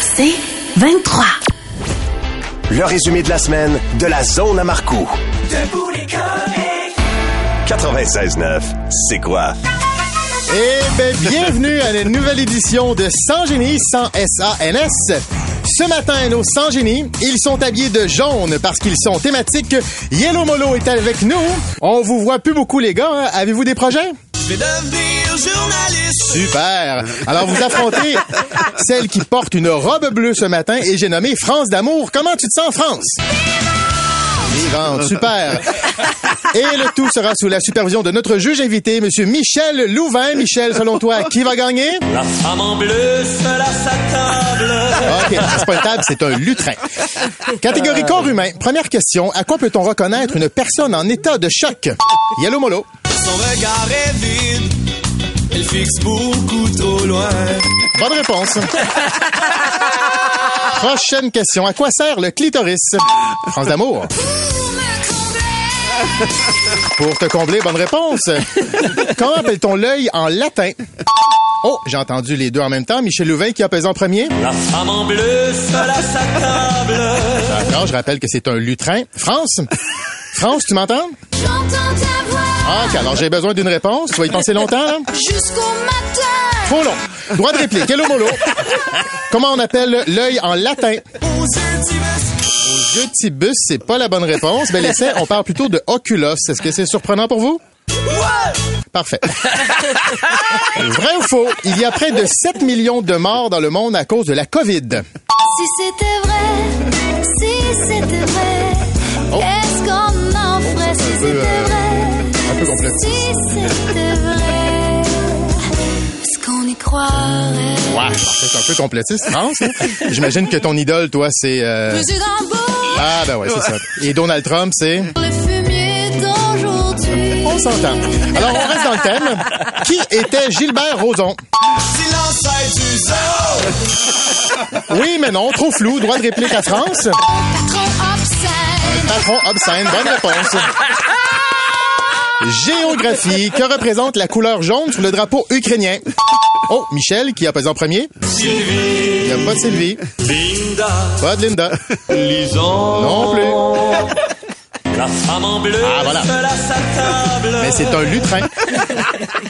C'est 23. Le résumé de la semaine de la zone à Marcoux. 96.9, c'est quoi? Eh bien, bienvenue à une nouvelle édition de Sans Génie, sans S-A-N-S. Ce matin, nos Sans Génie, ils sont habillés de jaune parce qu'ils sont thématiques. Yellow Molo est avec nous. On vous voit plus beaucoup, les gars. hein? Avez-vous des projets? Je vais devenir journaliste. Super. Alors, vous affrontez celle qui porte une robe bleue ce matin et j'ai nommé France d'amour. Comment tu te sens, France? Vivante, super. Et le tout sera sous la supervision de notre juge invité, Monsieur Michel Louvain. Michel, selon toi, qui va gagner? La femme en bleu à sa table. OK, c'est pas une table, c'est un lutrin. Catégorie corps humain. Première question. À quoi peut-on reconnaître une personne en état de choc? Yellow Molo. Son regard est vide. Elle fixe beaucoup trop loin. Bonne réponse. Prochaine question. À quoi sert le clitoris? France d'amour. Pour te combler, bonne réponse. Comment appelle-t-on l'œil en latin? Oh, j'ai entendu les deux en même temps. Michel Louvain qui a pesé en premier. La femme en bleu seule à sa table. D'accord, je rappelle que c'est un lutrin. France? France, tu m'entends? J'entends ta voix OK, alors j'ai besoin d'une réponse. Tu vas y penser longtemps, là? jusqu'au matin. Trop long. Droit de réplique. Hello, molo. Comment on appelle l'œil en latin? Aux yeux d'Ibis. Aux yeux de Tibus, c'est pas la bonne réponse. Mais l'essai, on parle plutôt de oculos. Est-ce que c'est surprenant pour vous? Parfait. Vrai ou faux? Il y a près de 7 millions de morts dans le monde à cause de la COVID. Si c'était vrai, si c'était vrai, Oh. qu'est-ce qu'on en ferait? Si c'était euh, vrai? Un peu complotiste. Si c'était vrai, est-ce qu'on y croirait? Ouais, c'est un peu complotiste, France. hein? J'imagine que ton idole, toi, c'est... euh, Ah, ben ouais, c'est ça. Et Donald Trump, c'est... le fumier d'aujourd'hui. On s'entend. Alors, on reste dans le thème. Qui était Gilbert Rozon? Silence est du zéro. Oui, mais non, trop flou. Droit de réplique à France. Patron obscène. Patron obscène. Bonne réponse. Géographie. Que représente la couleur jaune sur le drapeau ukrainien? Oh, Michel, qui a pesé en premier? Sylvie. Il n'y a pas de Sylvie. Linda. Pas de Linda. Lison. Non plus. La femme en bleu Ah, voilà. table. Mais c'est un lutrin.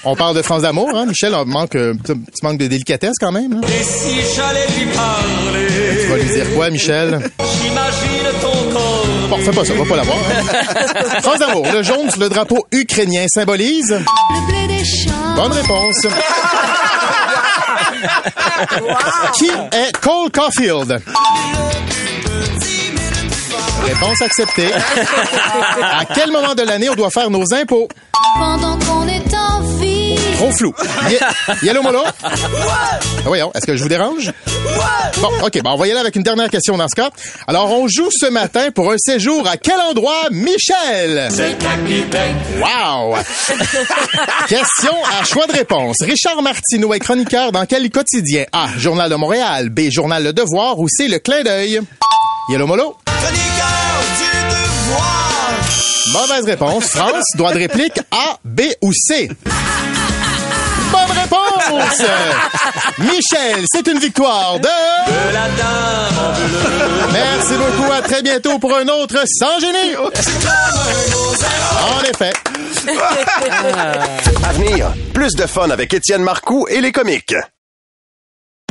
On parle de France d'amour, hein, Michel? On manque, euh, tu tu manques de délicatesse quand même. hein? Et si j'allais lui parler, Tu vas lui dire quoi, Michel? j'imagine. Bon, fais pas ça, va pas l'avoir. hein. France d'amour, le jaune sur le drapeau ukrainien symbolise... Le blé des champs. Bonne réponse. Qui est Cole Caulfield? Réponse acceptée. À quel moment de l'année on doit faire nos impôts? Pendant qu'on est en vie. Trop flou. Ye- Yellow Molo? Ah, Voyons, est-ce que je vous dérange? Bon, OK, bon, on va y aller avec une dernière question dans ce cas. Alors, on joue ce matin pour un séjour à quel endroit, Michel? Wow! Question à choix de réponse. Richard Martineau est chroniqueur dans quel quotidien? A. Journal de Montréal. B. Journal Le Devoir. Ou C. Le Clin d'œil? Yellow Molo? Chroniqueur du devoir. Mauvaise réponse. France. Droit de réplique. A, B ou C. Réponse! Michel, c'est une victoire de... De la dame en bleu. Merci beaucoup. À très bientôt pour un autre sans génie. En effet. À venir, plus de fun avec Étienne Marcoux et les comiques.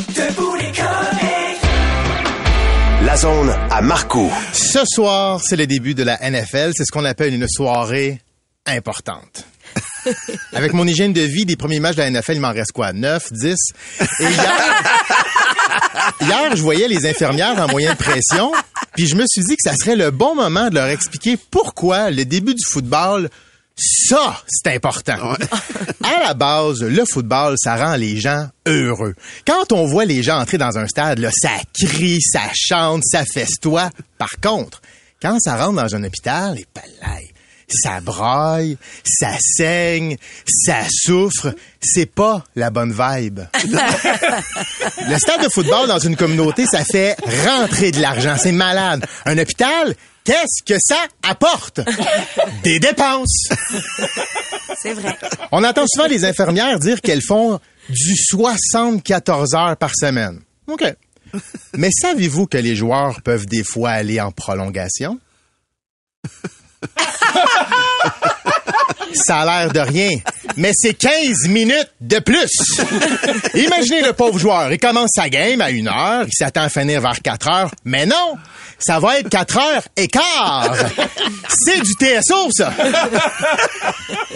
Debout les comiques. La zone à Marcoux. Ce soir, c'est le début de la NFL. C'est ce qu'on appelle une soirée importante. Avec mon hygiène de vie des premiers matchs de la NFL, il m'en reste quoi? 9, 10? Et hier, hier, je voyais les infirmières en moyenne pression, puis je me suis dit que ça serait le bon moment de leur expliquer pourquoi le début du football Ça, c'est important. À la base, le football, ça rend les gens heureux. Quand on voit les gens entrer dans un stade, là, ça crie, ça chante, ça festoie. Par contre, quand ça rentre dans un hôpital, les palais, ça braille, ça saigne, ça souffre. C'est pas la bonne vibe. le stade de football dans une communauté, ça fait rentrer de l'argent. C'est malade. Un hôpital, qu'est-ce que ça apporte? Des dépenses. C'est vrai. On entend souvent les infirmières dire qu'elles font du 74 heures par semaine. OK. Mais savez-vous que les joueurs peuvent des fois aller en prolongation? Ça a l'air de rien, mais c'est 15 minutes de plus. Imaginez le pauvre joueur, il commence sa game à une heure, il s'attend à finir vers 4 heures, mais non, ça va être 4 heures et quart. C'est du TSO, ça.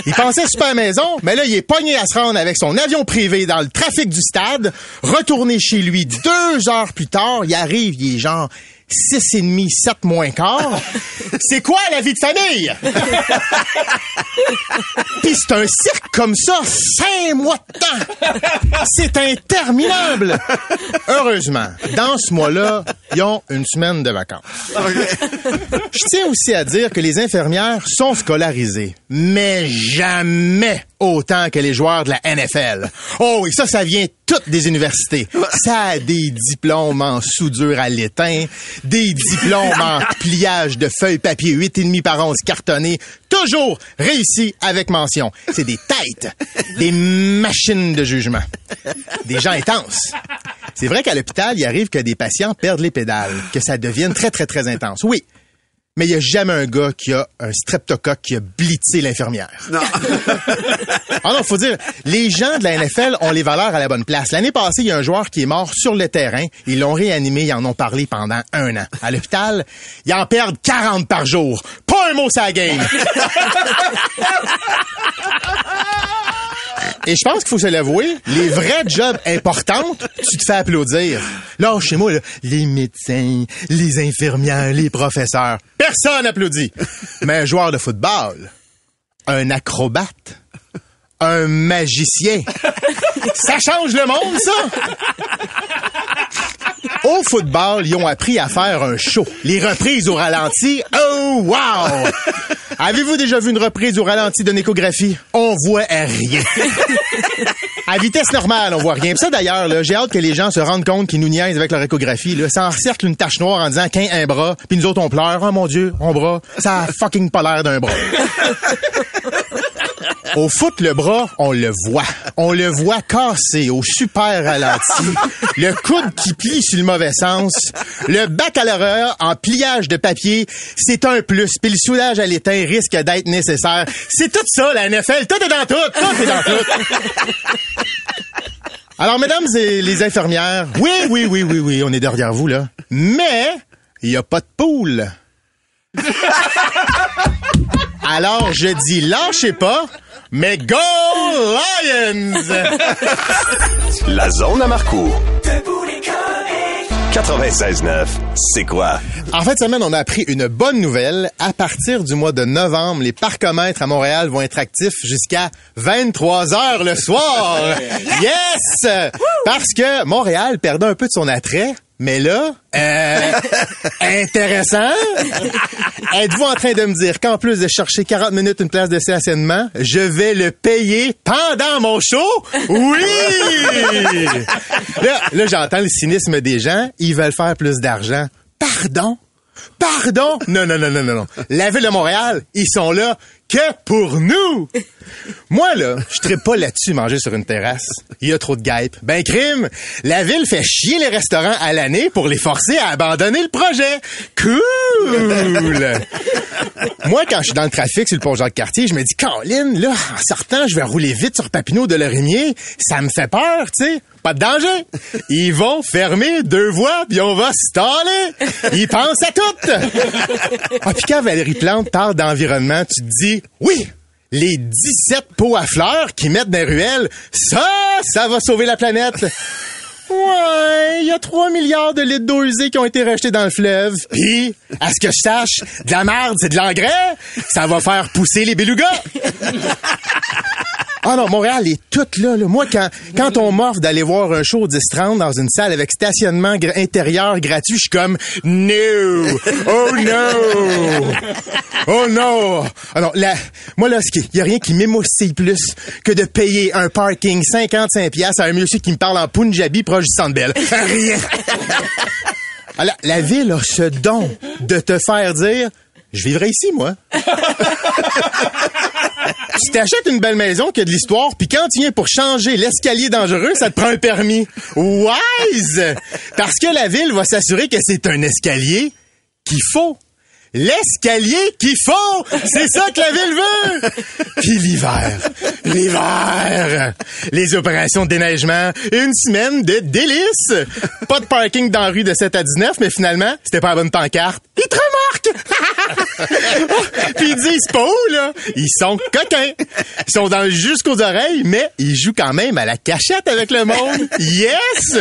Il pensait super maison, mais là, il est pogné à se rendre avec son avion privé dans le trafic du stade, retourner chez lui deux heures plus tard, il arrive, il est genre six et demi, sept moins quart. C'est quoi la vie de famille? Puis c'est un cirque comme ça, cinq mois de temps. C'est interminable. Heureusement, dans ce mois-là, ils ont une semaine de vacances. Je tiens aussi à dire que les infirmières sont scolarisées, mais jamais autant que les joueurs de la NFL. Oh, et ça, ça vient toutes des universités. Ça a des diplômes en soudure à l'étain, des diplômes en pliage de feuilles papier 8,5 par 11 cartonnées, toujours réussi avec mention. C'est des têtes, des machines de jugement, des gens intenses. C'est vrai qu'à l'hôpital, il arrive que des patients perdent les pédales, que ça devienne très, très, très intense. Oui. Mais il n'y a jamais un gars qui a un streptocoque qui a blitzé l'infirmière. Non. Ah non, faut dire, les gens de la NFL ont les valeurs à la bonne place. L'année passée, il y a un joueur qui est mort sur le terrain. Ils l'ont réanimé, ils en ont parlé pendant un an. À l'hôpital, ils en perdent 40 par jour. Pas un mot la game. Et je pense qu'il faut se l'avouer, les vrais jobs importantes, tu te fais applaudir. Là, chez moi, les médecins, les infirmières, les professeurs, personne applaudit. Mais un joueur de football, un acrobate, un magicien, ça change le monde, ça! Au football, ils ont appris à faire un show. Les reprises au ralenti, oh wow! Avez-vous déjà vu une reprise au ralenti d'une échographie? On voit rien. À vitesse normale, on voit rien. Ça d'ailleurs, j'ai hâte que les gens se rendent compte qu'ils nous niaisent avec leur échographie. Là. Ça encercle une tache noire en disant qu'un un bras, puis nous autres on pleure. Oh mon Dieu, on bras. Ça a fucking pas l'air d'un bras. Au foot, le bras, on le voit. On le voit cassé au super ralenti. Le coude qui plie sur le mauvais sens. Le baccalauréat en pliage de papier, c'est un plus. Puis le soudage à l'étain risque d'être nécessaire. C'est tout ça, la NFL. Tout est dans tout. Tout est dans tout. Alors, mesdames et les infirmières, oui, oui, oui, oui, oui, on est derrière vous, là. Mais, il n'y a pas de poule. Alors, je dis lâchez pas, mais go Lions! La zone à Marcourt. 96.9, c'est quoi? En fin de semaine, on a appris une bonne nouvelle. À partir du mois de novembre, les parcomètres à Montréal vont être actifs jusqu'à 23 heures le soir. Yes! Parce que Montréal perdait un peu de son attrait. Mais là, euh, intéressant. Êtes-vous en train de me dire qu'en plus de chercher 40 minutes une place de stationnement, je vais le payer pendant mon show? Oui! Là, là j'entends le cynisme des gens. Ils veulent faire plus d'argent. Pardon? Pardon? Non, non, non, non, non, non. La ville de Montréal, ils sont là que pour nous. Moi, là, je ne pas là-dessus manger sur une terrasse. Il y a trop de guêpes. Ben, crime! La ville fait chier les restaurants à l'année pour les forcer à abandonner le projet. Cool! Moi, quand je suis dans le trafic sur le pont Jacques-Cartier, je me dis, Caroline, là, en sortant, je vais rouler vite sur Papineau de Lorimier. Ça me fait peur, tu sais. Pas de danger. Ils vont fermer deux voies, puis on va staller. Ils pensent à tout. Ah, puis quand Valérie Plante parle d'environnement, tu te dis, oui, les 17 pots à fleurs qui mettent des ruelles, ça, ça va sauver la planète. Ouais, il y a 3 milliards de litres d'eau usée qui ont été rejetés dans le fleuve. Puis, à ce que je sache, de la merde, c'est de l'engrais. Ça va faire pousser les belugas. Ah non, Montréal est toute là, là. Moi, quand, quand on m'offre d'aller voir un show 10-30 dans une salle avec stationnement intérieur gratuit, je suis comme « No! Oh no! Oh no! » Alors, là, moi, là, il y a rien qui m'émoustille plus que de payer un parking 55 pièces à un monsieur qui me parle en Punjabi proche du Centre Bell. Rien! Alors, la ville a ce don de te faire dire « Je vivrai ici, moi. » tu t'achètes une belle maison qui a de l'histoire, puis quand tu viens pour changer l'escalier dangereux, ça te prend un permis. Wise! Parce que la ville va s'assurer que c'est un escalier qu'il faut. L'escalier qu'il faut! C'est ça que la ville veut! Puis l'hiver. L'hiver! Les opérations de déneigement. Une semaine de délices! Pas de parking dans la rue de 7 à 19, mais finalement, c'était pas la bonne pancarte. Ils te remarquent! Puis ils disent pas où, là? Ils sont coquins. Ils sont dans jusqu'aux oreilles, mais ils jouent quand même à la cachette avec le monde. Yes!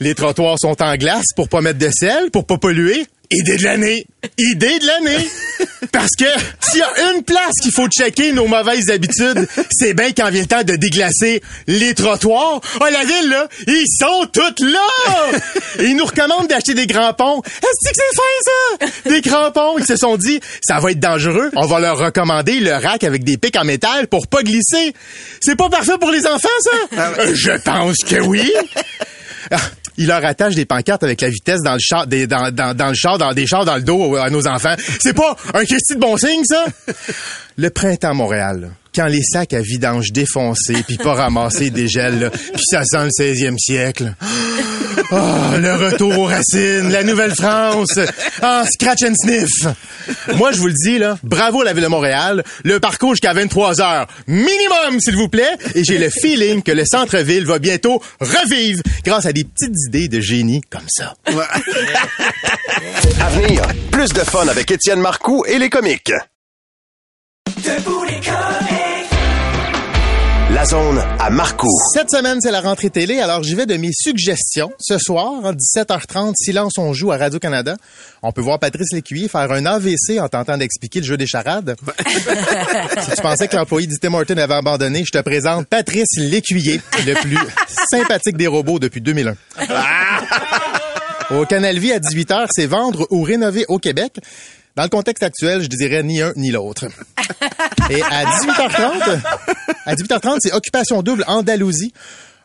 Les trottoirs sont en glace pour pas mettre de sel, pour pas polluer. Idée de l'année! Idée de l'année! Parce que s'il y a une place qu'il faut checker nos mauvaises habitudes, c'est bien quand vient le temps de déglacer les trottoirs. Oh, la ville, là, ils sont toutes là! Et ils nous recommandent d'acheter des crampons. Est-ce que c'est fin, ça? Des crampons. Ils se sont dit, ça va être dangereux. On va leur recommander le rack avec des pics en métal pour pas glisser. C'est pas parfait pour les enfants, ça? Euh, Je pense que oui. Il leur attache des pancartes avec la vitesse dans le char, dans, dans, dans le char, dans des chars dans le dos à nos enfants. C'est pas un Christy de bon signe, ça? Le printemps Montréal, quand les sacs à vidange défoncés puis pas ramassés dégèlent, là, puis ça sent le 16e siècle. Ah, le retour aux racines, la Nouvelle-France, ah, scratch and sniff. Moi, je vous le dis, là, bravo la Ville de Montréal, le parcours jusqu'à 23 heures, minimum, s'il vous plaît, et j'ai le feeling que le centre-ville va bientôt revivre grâce à des petites idées de génie comme ça. À venir, plus de fun avec Étienne Marcoux et les comiques. La zone à Marcoux. Cette semaine, c'est la rentrée télé, alors j'y vais de mes suggestions. Ce soir, à 17h30, Silence on joue à Radio-Canada. On peut voir Patrice Lécuyer faire un AVC en tentant d'expliquer le jeu des charades. si tu pensais que l'employé d'Ité Morton avait abandonné, je te présente Patrice Lécuyer, le plus sympathique des robots depuis 2001. Au Canal Vie à 18h, c'est vendre ou rénover au Québec. Dans le contexte actuel, je dirais ni un ni l'autre. Et à 18h30, à 18h30, c'est Occupation double Andalousie.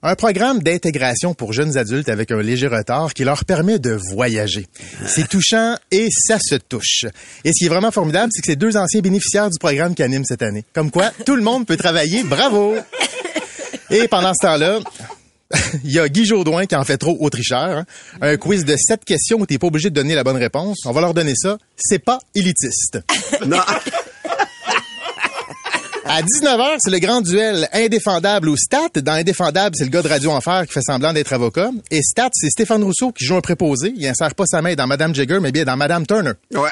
Un programme d'intégration pour jeunes adultes avec un léger retard qui leur permet de voyager. C'est touchant et ça se touche. Et ce qui est vraiment formidable, c'est que c'est deux anciens bénéficiaires du programme qui animent cette année. Comme quoi, tout le monde peut travailler. Bravo! Et pendant ce temps-là, il y a Guy Jodoin qui en fait trop au tricheur. hein. Un quiz de sept questions où t'es pas obligé de donner la bonne réponse. On va leur donner ça. C'est pas élitiste. À 19h, c'est le grand duel indéfendable ou Stat. Dans Indéfendable, c'est le gars de Radio Enfer qui fait semblant d'être avocat. Et Stat, c'est Stéphane Rousseau qui joue un préposé. Il insère pas sa main dans Madame Jagger, mais bien dans Madame Turner. Ouais.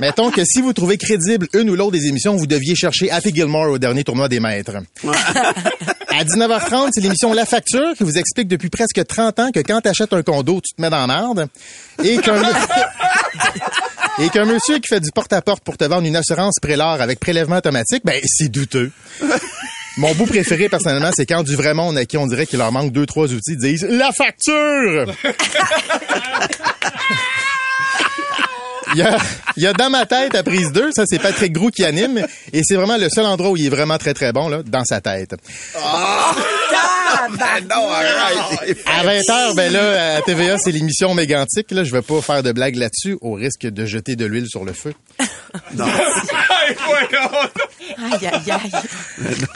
Mettons que si vous trouvez crédible une ou l'autre des émissions, vous deviez chercher Happy Gilmore au dernier tournoi des maîtres. À 19h30, c'est l'émission La Facture qui vous explique depuis presque 30 ans que quand t'achètes un condo, tu te mets dans la merde. Et qu'un... Et qu'un monsieur qui fait du porte-à-porte pour te vendre une assurance prélar avec prélèvement automatique, ben, c'est douteux. Mon bout préféré, personnellement, c'est quand du vrai monde à qui on dirait qu'il leur manque deux, trois outils disent La facture! Il y, a, il y a dans ma tête à prise 2, ça c'est Patrick Grou qui anime, et c'est vraiment le seul endroit où il est vraiment très très bon, là, dans sa tête. non, arrête. À 20h, ben là, à TVA, c'est l'émission mégantique. Là, je vais pas faire de blague là-dessus, au risque de jeter de l'huile sur le feu. Aïe, aïe, aïe.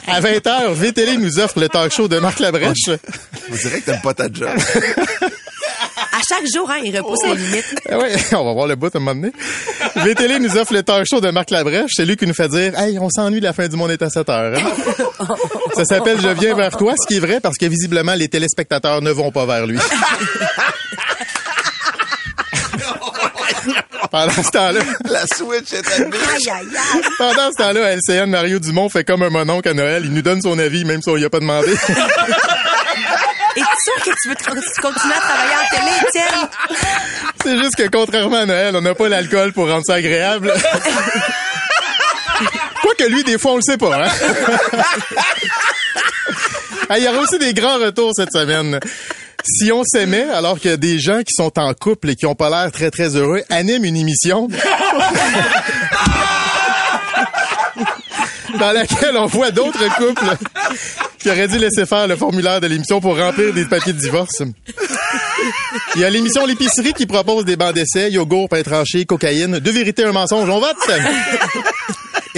À 20h, VTL nous offre le talk show de Marc Labrèche. On dirait que t'aimes pas ta job. Chaque jour, hein, il repousse les limites. Ah ouais, on va voir le bout à un moment donné. VTL nous offre le talk show de Marc Labrèche. C'est lui qui nous fait dire, hey, on s'ennuie de la fin du monde est à 7 heures. hein. Ça s'appelle Je viens vers toi, ce qui est vrai parce que visiblement, les téléspectateurs ne vont pas vers lui. Pendant ce temps-là, La Switch est. Aïe, aïe, aïe. pendant ce temps-là, LCN Mario Dumont fait comme un mononcle à Noël. Il nous donne son avis, même si on y a pas demandé. tu veux tra- tu continues à travailler en télé, Étienne? C'est juste que contrairement à Noël, on n'a pas l'alcool pour rendre ça agréable. Quoique lui, des fois, on le sait pas. Hein? Ah, Il y aura aussi des grands retours cette semaine. Si on s'aimait, alors que des gens qui sont en couple et qui ont pas l'air très très heureux animent une émission dans laquelle on voit d'autres couples qui auraient dû laisser faire le formulaire de l'émission pour remplir des papiers de divorce. Il y a l'émission L'épicerie qui propose des bancs d'essai, yogourt, pain tranché, cocaïne, deux vérités, un mensonge, on vote!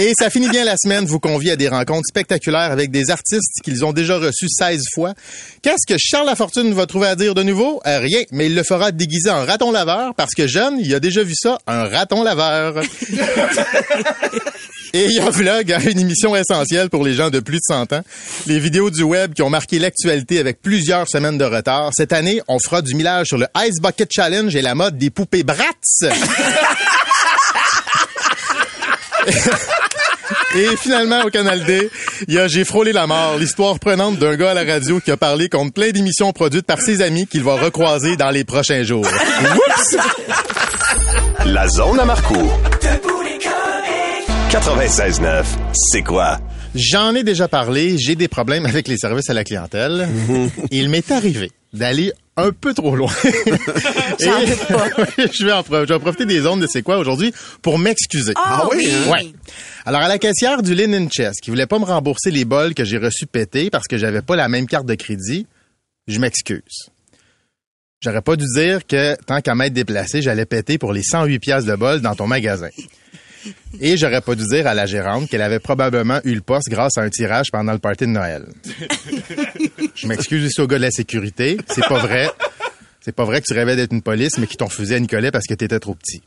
Et ça finit bien la semaine, vous convie à des rencontres spectaculaires avec des artistes qu'ils ont déjà reçus 16 fois. Qu'est-ce que Charles Lafortune va trouver à dire de nouveau? Euh, rien, mais il le fera déguisé en raton laveur parce que jeune, il a déjà vu ça, un raton laveur. Et il y a Vlog, hein, une émission essentielle pour les gens de plus de 100 ans. Les vidéos du web qui ont marqué l'actualité avec plusieurs semaines de retard. Cette année, on fera du millage sur le Ice Bucket Challenge et la mode des poupées Bratz. Et finalement, au Canal D, il y a J'ai frôlé la mort, l'histoire prenante d'un gars à la radio qui a parlé contre plein d'émissions produites par ses amis qu'il va recroiser dans les prochains jours. Oups! La zone à Marco. 96.9, c'est quoi? J'en ai déjà parlé, j'ai des problèmes avec les services à la clientèle. Il m'est arrivé d'aller un peu trop loin. Et- je, vais en, pro- je vais profiter des ondes de c'est quoi aujourd'hui pour m'excuser. Ah oui, hein? Ouais. Alors, à la caissière du Linen Chess, qui voulait pas me rembourser les bols que j'ai reçus pétés parce que j'avais pas la même carte de crédit, je m'excuse. J'aurais pas dû dire que, tant qu'à m'être déplacé, j'allais péter pour les 108 piastres de bol dans ton magasin. Et j'aurais pas dû dire à la gérante qu'elle avait probablement eu le poste grâce à un tirage pendant le party de Noël. Je m'excuse aussi au gars de la sécurité. C'est pas vrai. C'est pas vrai que tu rêvais d'être une police, mais qu'ils t'ont refusé à Nicolet parce que t'étais trop petit.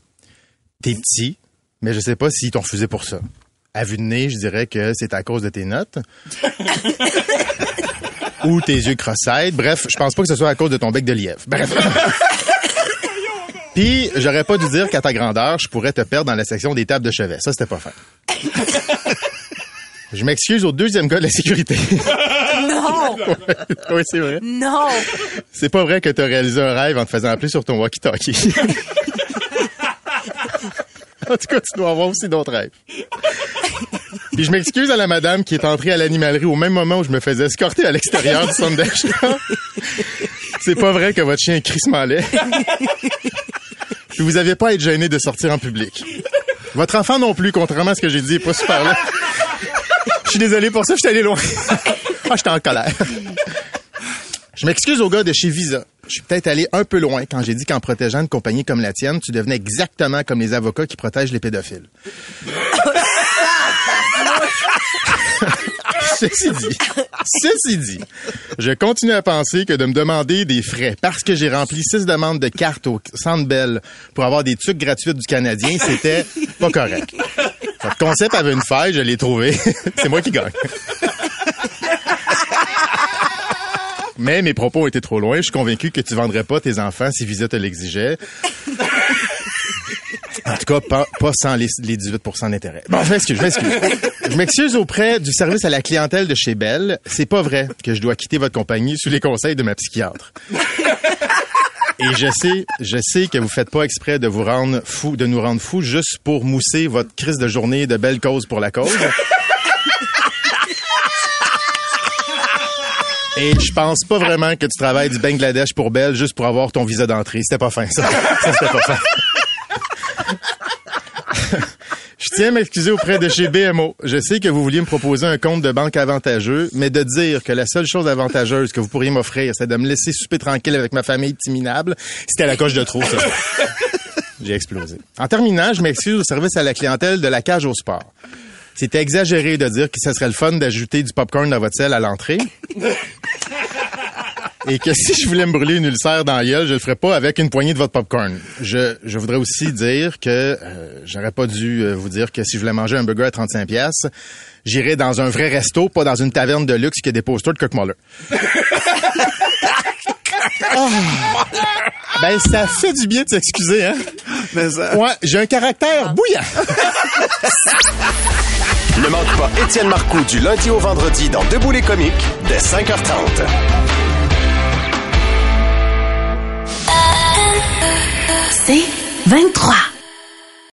T'es petit, mais je sais pas s'ils t'ont refusé pour ça. À vue de nez, je dirais que c'est à cause de tes notes. Ou tes yeux cross-eyed. Bref, je pense pas que ce soit à cause de ton bec de lièvre. Bref. Puis, j'aurais pas dû dire qu'à ta grandeur, je pourrais te perdre dans la section des tables de chevet. Ça, c'était pas fait. Je m'excuse au deuxième gars de la sécurité. Non! oui, c'est vrai. Non! C'est pas vrai que t'as réalisé un rêve en te faisant appeler sur ton walkie-talkie. en tout cas, tu dois avoir aussi d'autres rêves. Puis je m'excuse à la madame qui est entrée à l'animalerie au même moment où je me faisais escorter à l'extérieur du centre d'achat. C'est pas vrai que votre chien est crissement laid. Vous avez pas à être gêné de sortir en public. Votre enfant non plus, contrairement à ce que j'ai dit, est pas super là. Je suis désolé pour ça, je suis allé loin. ah, j'étais en colère. Je m'excuse au gars de chez Visa. Je suis peut-être allé un peu loin quand j'ai dit qu'en protégeant une compagnie comme la tienne, tu devenais exactement comme les avocats qui protègent les pédophiles. Ceci dit, ceci dit, je continue à penser que de me demander des frais parce que j'ai rempli six demandes de cartes au Centre pour avoir des trucs gratuits du Canadien, c'était pas correct. Votre concept avait une faille, je l'ai trouvé. C'est moi qui gagne. Mais mes propos été trop loin. Je suis convaincu que tu vendrais pas tes enfants si Visa te l'exigeait. En tout cas, pas, sans les, les 18 d'intérêt. Bon, je m'excuse, je m'excuse. Je m'excuse auprès du service à la clientèle de chez Bell. C'est pas vrai que je dois quitter votre compagnie sous les conseils de ma psychiatre. Et je sais, je sais que vous faites pas exprès de vous rendre fou, de nous rendre fous juste pour mousser votre crise de journée de belle cause pour la cause. Et je pense pas vraiment que tu travailles du Bangladesh pour Belle juste pour avoir ton visa d'entrée. C'était pas fin, ça. Ça, c'était pas fin. Je tiens à m'excuser auprès de chez BMO. Je sais que vous vouliez me proposer un compte de banque avantageux, mais de dire que la seule chose avantageuse que vous pourriez m'offrir, c'est de me laisser souper tranquille avec ma famille petit minable, c'était la coche de trop, ça. J'ai explosé. En terminant, je m'excuse au service à la clientèle de la cage au sport. C'était exagéré de dire que ce serait le fun d'ajouter du popcorn dans votre selle à l'entrée. Et que si je voulais me brûler une ulcère dans la gueule, je le ferais pas avec une poignée de votre popcorn. Je, je voudrais aussi dire que euh, j'aurais pas dû euh, vous dire que si je voulais manger un burger à 35 pièces, j'irais dans un vrai resto, pas dans une taverne de luxe qui a des posters de Kirk Muller. Ah. Ben, ça fait du bien de s'excuser, hein? Mais ça... Ouais, j'ai un caractère bouillant. Ne manque pas Étienne Marcoux du lundi au vendredi dans Debout les comiques dès 5h30. C'est 23.